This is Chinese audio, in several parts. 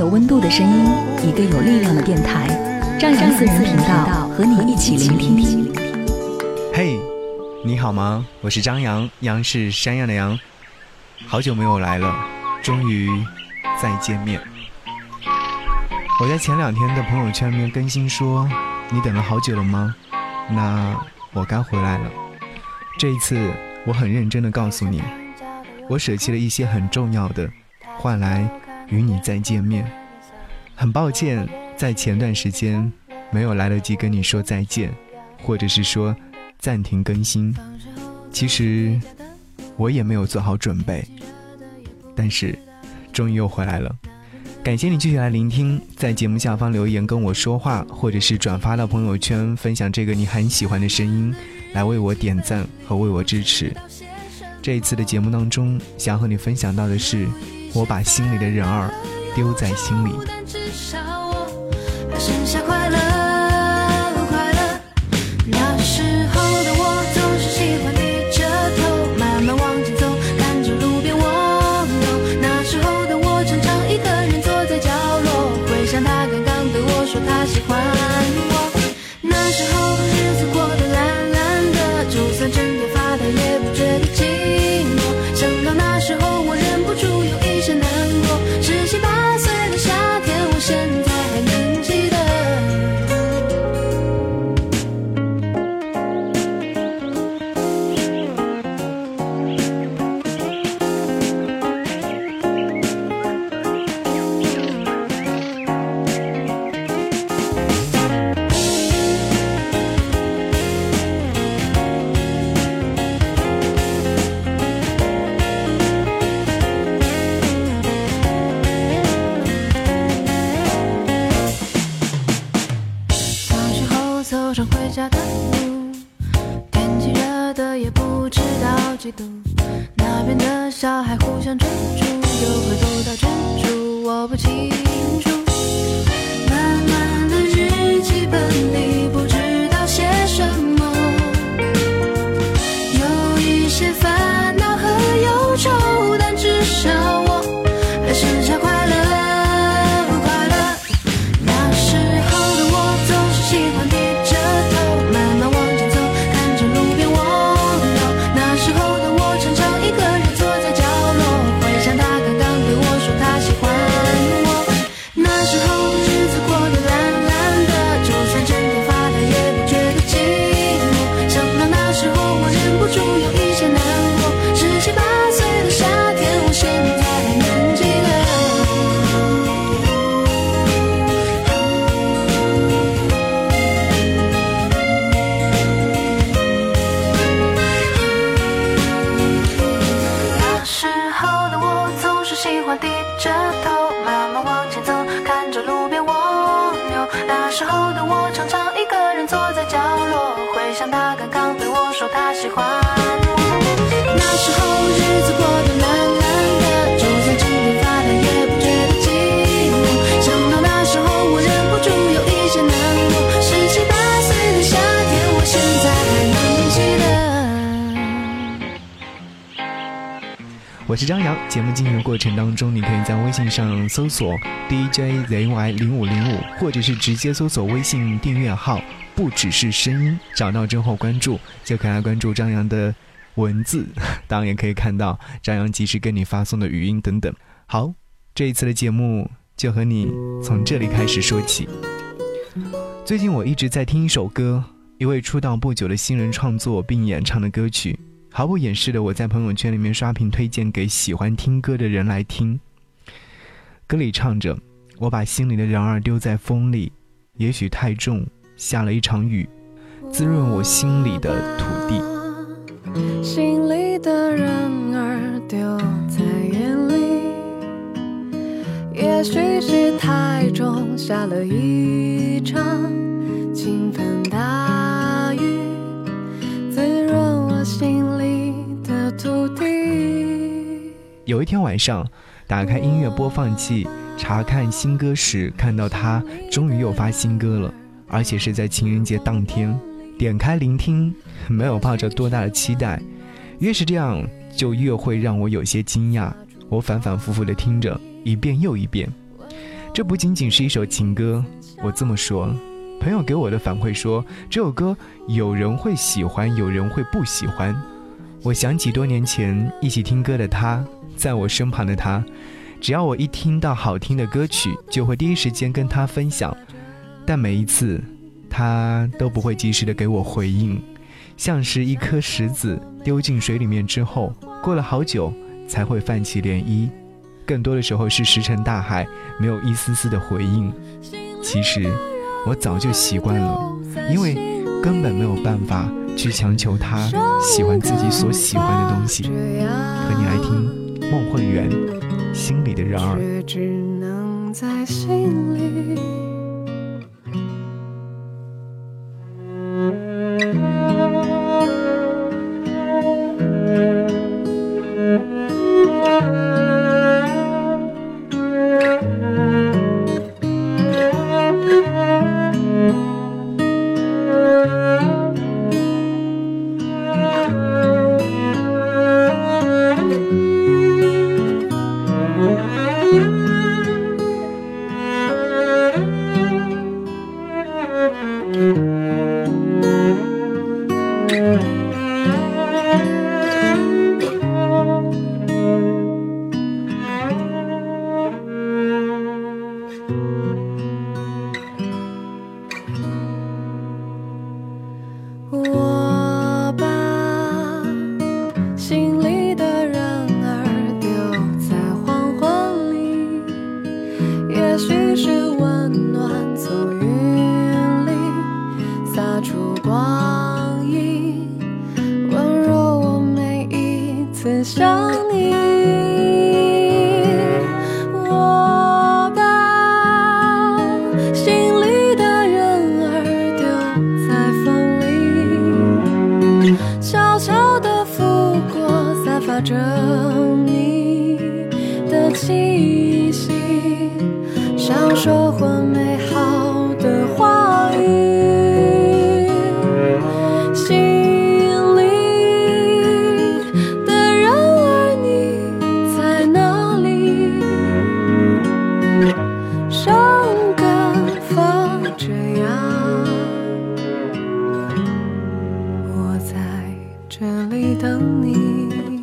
有温度的声音，一个有力量的电台，张扬私人频道和你一起聆听。嘿，你好吗？我是张扬，杨是山羊的羊。好久没有来了，终于再见面。我在前两天的朋友圈里面更新说：“你等了好久了吗？”那我该回来了。这一次，我很认真的告诉你，我舍弃了一些很重要的，换来。与你再见面，很抱歉，在前段时间没有来得及跟你说再见，或者是说暂停更新。其实我也没有做好准备，但是终于又回来了。感谢你继续来聆听，在节目下方留言跟我说话，或者是转发到朋友圈分享这个你很喜欢的声音，来为我点赞和为我支持。这一次的节目当中，想和你分享到的是。我把心里的人儿丢在心里。小孩互相追逐，又会躲到追逐，我不清楚。我是张扬。节目进行的过程当中，你可以在微信上搜索 DJZY 零五零五，或者是直接搜索微信订阅号“不只是声音”，找到之后关注，就可以来关注张扬的文字，当然也可以看到张扬及时跟你发送的语音等等。好，这一次的节目就和你从这里开始说起。最近我一直在听一首歌，一位出道不久的新人创作并演唱的歌曲。毫不掩饰的，我在朋友圈里面刷屏推荐给喜欢听歌的人来听。歌里唱着：“我把心里的人儿丢在风里，也许太重，下了一场雨，滋润我心里的土地。”心里的人儿丢在眼里，也许是太重。下了一场有一天晚上，打开音乐播放器查看新歌时，看到他终于又发新歌了，而且是在情人节当天。点开聆听，没有抱着多大的期待，越是这样，就越会让我有些惊讶。我反反复复地听着，一遍又一遍。这不仅仅是一首情歌，我这么说，朋友给我的反馈说，这首歌有人会喜欢，有人会不喜欢。我想起多年前一起听歌的他，在我身旁的他，只要我一听到好听的歌曲，就会第一时间跟他分享，但每一次。他都不会及时的给我回应，像是一颗石子丢进水里面之后，过了好久才会泛起涟漪。更多的时候是石沉大海，没有一丝丝的回应。其实我早就习惯了，因为根本没有办法去强求他喜欢自己所喜欢的东西。和你来听孟慧圆《心里的人儿》。里等你。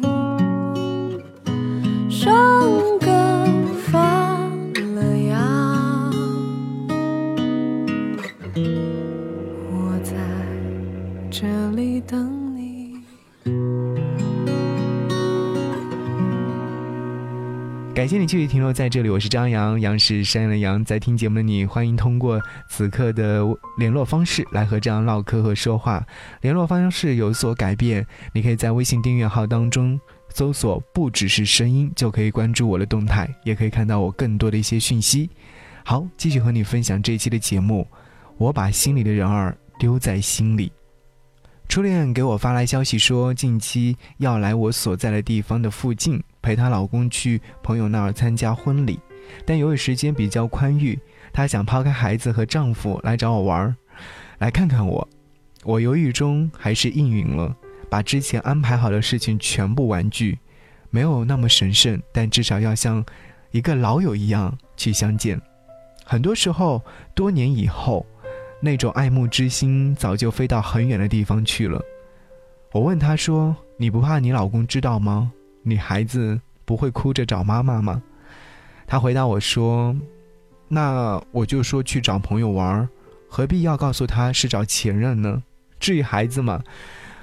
继续停留在这里，我是张扬，杨是山羊的羊。在听节目的你，欢迎通过此刻的联络方式来和张扬唠嗑和说话。联络方式有所改变，你可以在微信订阅号当中搜索“不只是声音”，就可以关注我的动态，也可以看到我更多的一些讯息。好，继续和你分享这一期的节目。我把心里的人儿丢在心里。初恋给我发来消息说，近期要来我所在的地方的附近。陪她老公去朋友那儿参加婚礼，但由于时间比较宽裕，她想抛开孩子和丈夫来找我玩儿，来看看我。我犹豫中还是应允了，把之前安排好的事情全部婉拒。没有那么神圣，但至少要像一个老友一样去相见。很多时候，多年以后，那种爱慕之心早就飞到很远的地方去了。我问她说：“你不怕你老公知道吗？”你孩子不会哭着找妈妈吗？他回答我说：“那我就说去找朋友玩，何必要告诉他是找前任呢？至于孩子嘛，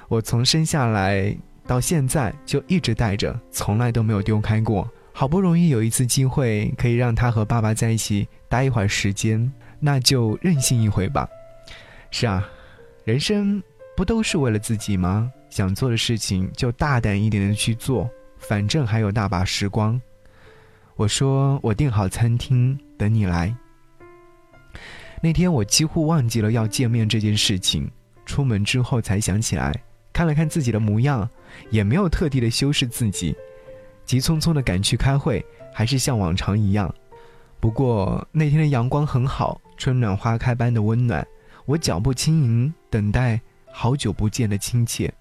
我从生下来到现在就一直带着，从来都没有丢开过。好不容易有一次机会可以让他和爸爸在一起待一会儿时间，那就任性一回吧。是啊，人生不都是为了自己吗？想做的事情就大胆一点的去做。”反正还有大把时光，我说我订好餐厅等你来。那天我几乎忘记了要见面这件事情，出门之后才想起来，看了看自己的模样，也没有特地的修饰自己，急匆匆的赶去开会，还是像往常一样。不过那天的阳光很好，春暖花开般的温暖，我脚步轻盈，等待好久不见的亲切。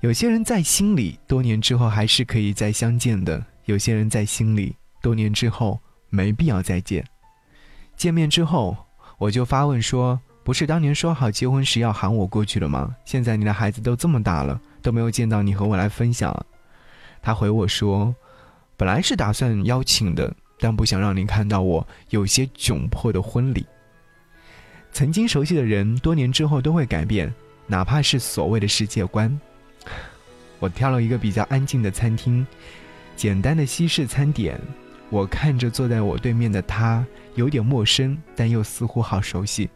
有些人在心里，多年之后还是可以再相见的；有些人在心里，多年之后没必要再见。见面之后，我就发问说：“不是当年说好结婚时要喊我过去了吗？现在你的孩子都这么大了，都没有见到你和我来分享。”他回我说：“本来是打算邀请的，但不想让您看到我有些窘迫的婚礼。”曾经熟悉的人，多年之后都会改变，哪怕是所谓的世界观。我挑了一个比较安静的餐厅，简单的西式餐点。我看着坐在我对面的他，有点陌生，但又似乎好熟悉。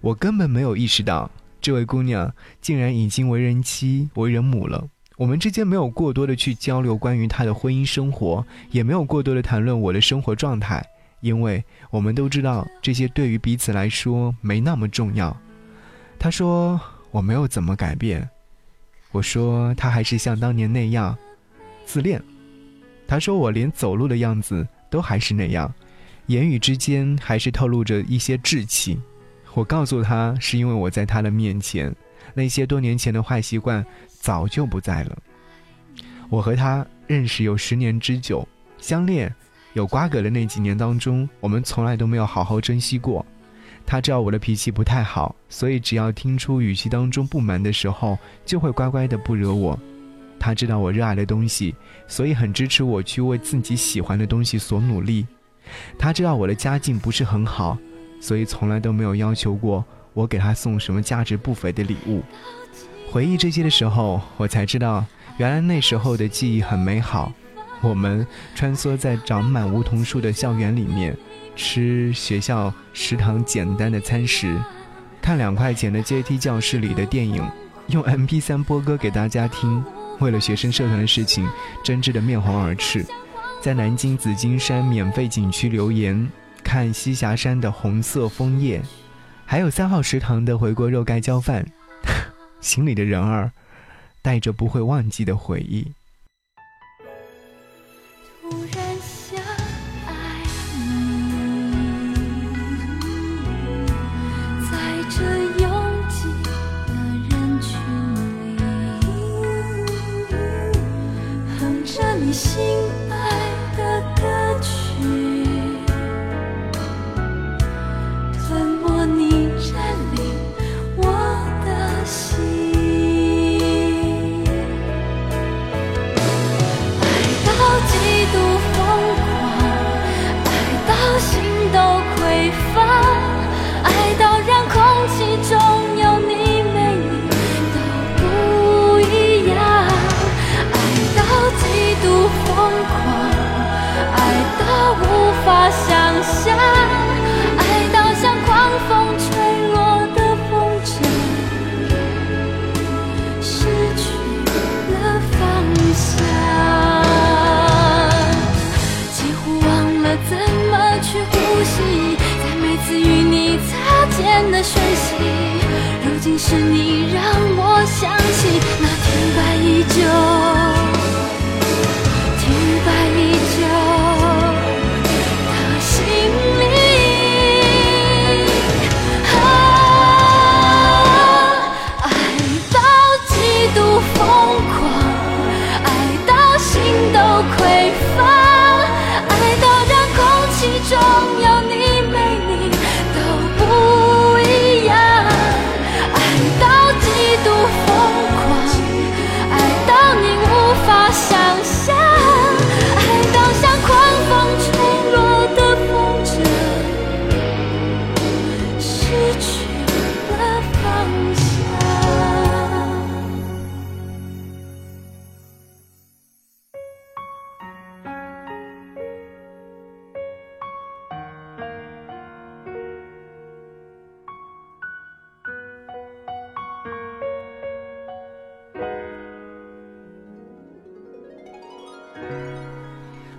我根本没有意识到，这位姑娘竟然已经为人妻、为人母了。我们之间没有过多的去交流关于他的婚姻生活，也没有过多的谈论我的生活状态，因为我们都知道这些对于彼此来说没那么重要。他说我没有怎么改变。我说他还是像当年那样自恋。他说我连走路的样子都还是那样，言语之间还是透露着一些稚气。我告诉他是因为我在他的面前，那些多年前的坏习惯早就不在了。我和他认识有十年之久，相恋有瓜葛的那几年当中，我们从来都没有好好珍惜过。他知道我的脾气不太好，所以只要听出语气当中不满的时候，就会乖乖的不惹我。他知道我热爱的东西，所以很支持我去为自己喜欢的东西所努力。他知道我的家境不是很好，所以从来都没有要求过我给他送什么价值不菲的礼物。回忆这些的时候，我才知道，原来那时候的记忆很美好。我们穿梭在长满梧桐树的校园里面。吃学校食堂简单的餐食，看两块钱的阶梯教室里的电影，用 MP3 播歌给大家听。为了学生社团的事情，争执的面红耳赤。在南京紫金山免费景区留言，看栖霞山的红色枫叶，还有三号食堂的回锅肉盖浇饭。心里的人儿，带着不会忘记的回忆。在这拥挤的人群里，捧着你心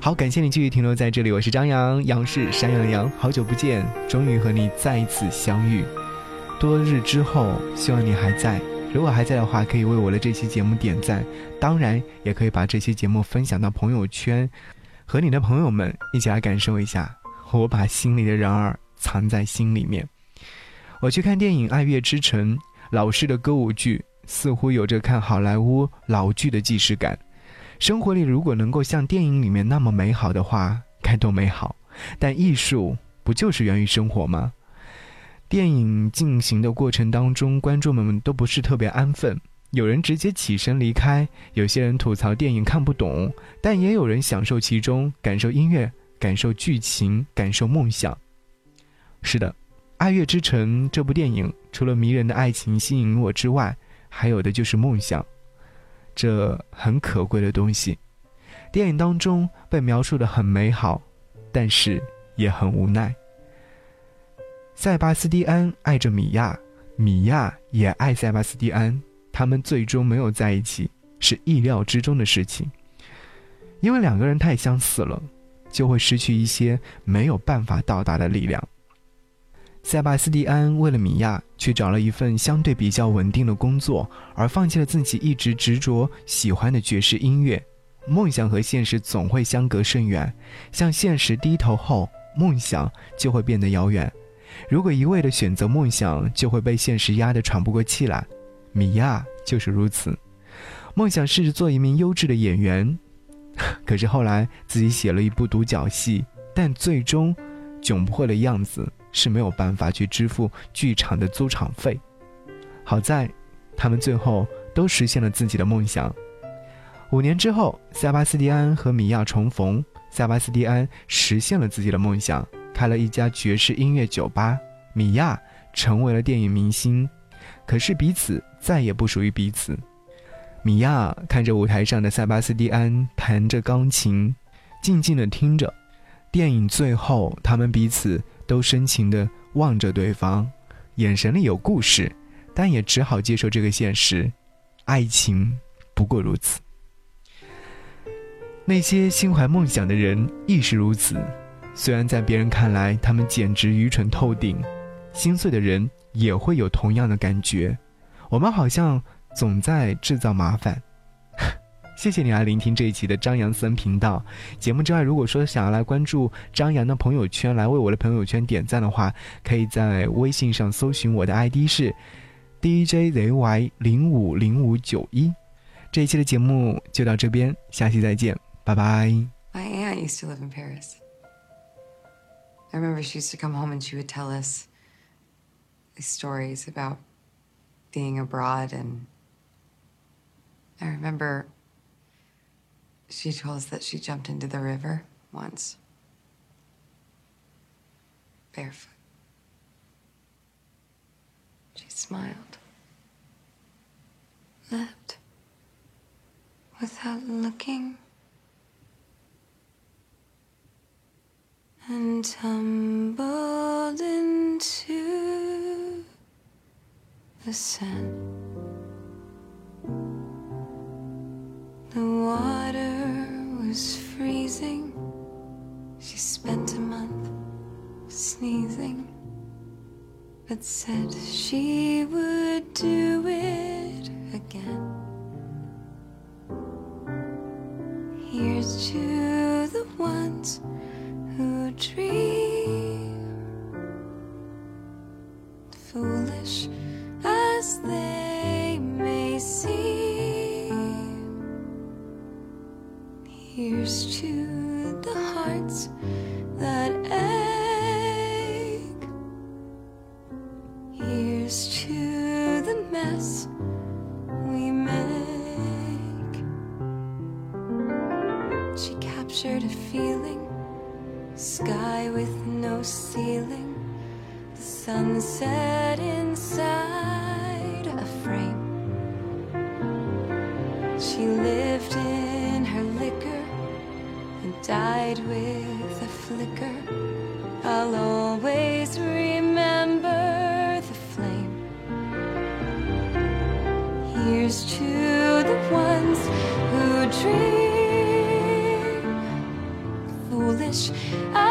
好，感谢你继续停留在这里，我是张扬，杨是山羊羊，好久不见，终于和你再一次相遇。多日之后，希望你还在。如果还在的话，可以为我的这期节目点赞，当然也可以把这期节目分享到朋友圈，和你的朋友们一起来感受一下。我把心里的人儿藏在心里面。我去看电影《爱乐之城》，老式的歌舞剧似乎有着看好莱坞老剧的既视感。生活里如果能够像电影里面那么美好的话，该多美好！但艺术不就是源于生活吗？电影进行的过程当中，观众们都不是特别安分，有人直接起身离开，有些人吐槽电影看不懂，但也有人享受其中，感受音乐，感受剧情，感受梦想。是的，《爱乐之城》这部电影，除了迷人的爱情吸引我之外，还有的就是梦想，这很可贵的东西。电影当中被描述的很美好，但是也很无奈。塞巴斯蒂安爱着米娅，米娅也爱塞巴斯蒂安，他们最终没有在一起，是意料之中的事情。因为两个人太相似了，就会失去一些没有办法到达的力量。塞巴斯蒂安为了米娅去找了一份相对比较稳定的工作，而放弃了自己一直执着喜欢的爵士音乐。梦想和现实总会相隔甚远，向现实低头后，梦想就会变得遥远。如果一味的选择梦想，就会被现实压得喘不过气来。米娅就是如此，梦想试着做一名优质的演员，可是后来自己写了一部独角戏，但最终窘迫的样子是没有办法去支付剧场的租场费。好在，他们最后都实现了自己的梦想。五年之后，塞巴斯蒂安和米娅重逢，塞巴斯蒂安实现了自己的梦想。开了一家爵士音乐酒吧，米娅成为了电影明星，可是彼此再也不属于彼此。米娅看着舞台上的塞巴斯蒂安弹着钢琴，静静的听着。电影最后，他们彼此都深情的望着对方，眼神里有故事，但也只好接受这个现实。爱情不过如此。那些心怀梦想的人亦是如此。虽然在别人看来，他们简直愚蠢透顶，心碎的人也会有同样的感觉。我们好像总在制造麻烦。谢谢你来聆听这一期的张扬森频道节目之外，如果说想要来关注张扬的朋友圈，来为我的朋友圈点赞的话，可以在微信上搜寻我的 ID 是 DJZY 零五零五九一。这一期的节目就到这边，下期再见，拜拜。My aunt used to live in Paris. I remember she used to come home and she would tell us stories about being abroad. And I remember she told us that she jumped into the river once, barefoot. She smiled, left without looking. and tumbled into the sand. The water freezing. She spent a month sneezing, but said she would do it again. Here's to the ones who dream, foolish as they may seem. Here's sunset inside a frame. She lived in her liquor and died with a flicker. I'll always remember the flame. Here's to the ones who dream foolish as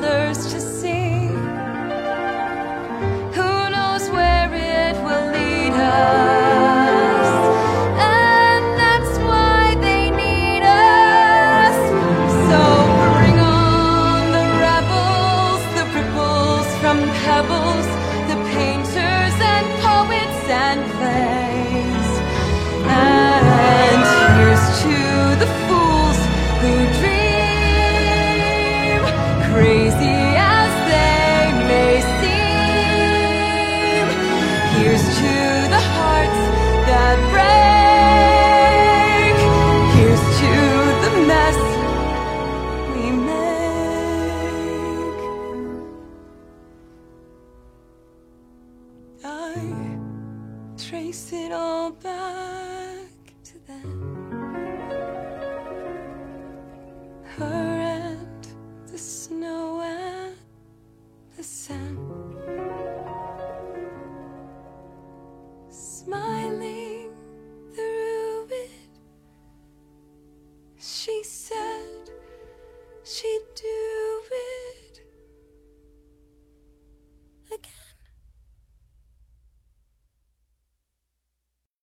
colors to see.